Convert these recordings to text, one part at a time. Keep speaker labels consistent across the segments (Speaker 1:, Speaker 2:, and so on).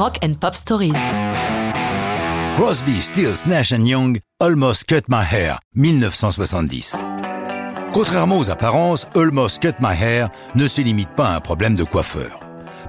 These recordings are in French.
Speaker 1: Rock and Pop Stories.
Speaker 2: Crosby, Stills, Nash Young, Almost Cut My Hair, 1970. Contrairement aux apparences, Almost Cut My Hair ne se limite pas à un problème de coiffeur.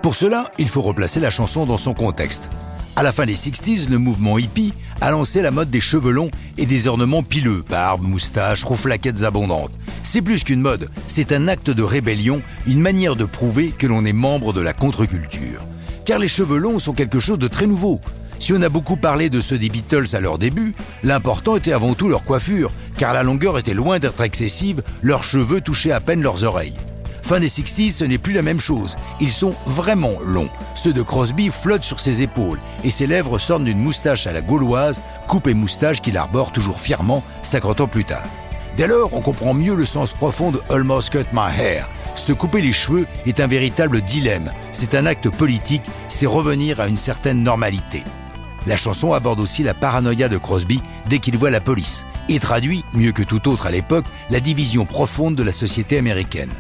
Speaker 2: Pour cela, il faut replacer la chanson dans son contexte. À la fin des 60s, le mouvement hippie a lancé la mode des cheveux longs et des ornements pileux, barbe, moustaches, rouflaquettes abondantes. C'est plus qu'une mode, c'est un acte de rébellion, une manière de prouver que l'on est membre de la contre-culture. Car les cheveux longs sont quelque chose de très nouveau. Si on a beaucoup parlé de ceux des Beatles à leur début, l'important était avant tout leur coiffure, car la longueur était loin d'être excessive, leurs cheveux touchaient à peine leurs oreilles. Fin des 60s, ce n'est plus la même chose. Ils sont vraiment longs. Ceux de Crosby flottent sur ses épaules et ses lèvres sortent d'une moustache à la gauloise, coupe et moustache qu'il arbore toujours fièrement 50 ans plus tard. Dès lors, on comprend mieux le sens profond de Almost Cut My Hair. Se couper les cheveux est un véritable dilemme. C'est un acte politique, c'est revenir à une certaine normalité. La chanson aborde aussi la paranoïa de Crosby dès qu'il voit la police et traduit, mieux que tout autre à l'époque, la division profonde de la société américaine.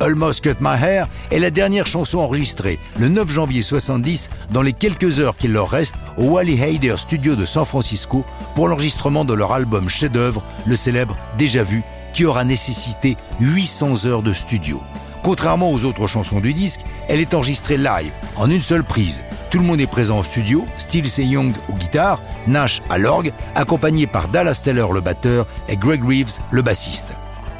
Speaker 2: Almost Cut My Hair est la dernière chanson enregistrée le 9 janvier 70 dans les quelques heures qu'il leur reste au Wally Heider Studio de San Francisco pour l'enregistrement de leur album chef-d'œuvre, le célèbre Déjà vu, qui aura nécessité 800 heures de studio. Contrairement aux autres chansons du disque, elle est enregistrée live, en une seule prise. Tout le monde est présent au studio, Stills et Young au guitare, Nash à l'orgue, accompagné par Dallas Taylor le batteur et Greg Reeves le bassiste.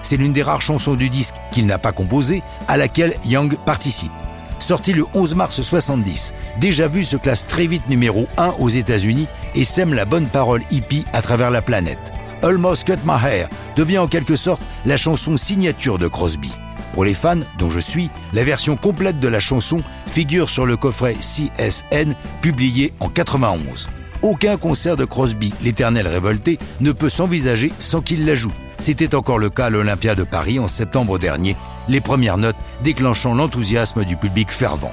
Speaker 2: C'est l'une des rares chansons du disque qu'il n'a pas composée, à laquelle Young participe. Sorti le 11 mars 70, Déjà vu se classe très vite numéro 1 aux États-Unis et sème la bonne parole hippie à travers la planète. Almost Cut My Hair devient en quelque sorte la chanson signature de Crosby. Pour les fans, dont je suis, la version complète de la chanson figure sur le coffret CSN publié en 91. Aucun concert de Crosby, l'éternel révolté, ne peut s'envisager sans qu'il la joue. C'était encore le cas à l'Olympia de Paris en septembre dernier, les premières notes déclenchant l'enthousiasme du public fervent.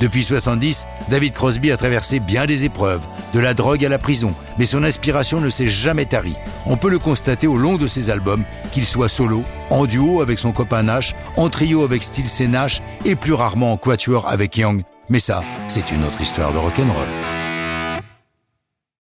Speaker 2: Depuis 70, David Crosby a traversé bien des épreuves, de la drogue à la prison, mais son inspiration ne s'est jamais tarie. On peut le constater au long de ses albums, qu'il soit solo, en duo avec son copain Nash, en trio avec et Nash, et plus rarement en quatuor avec Young. Mais ça, c'est une autre histoire de rock'n'roll.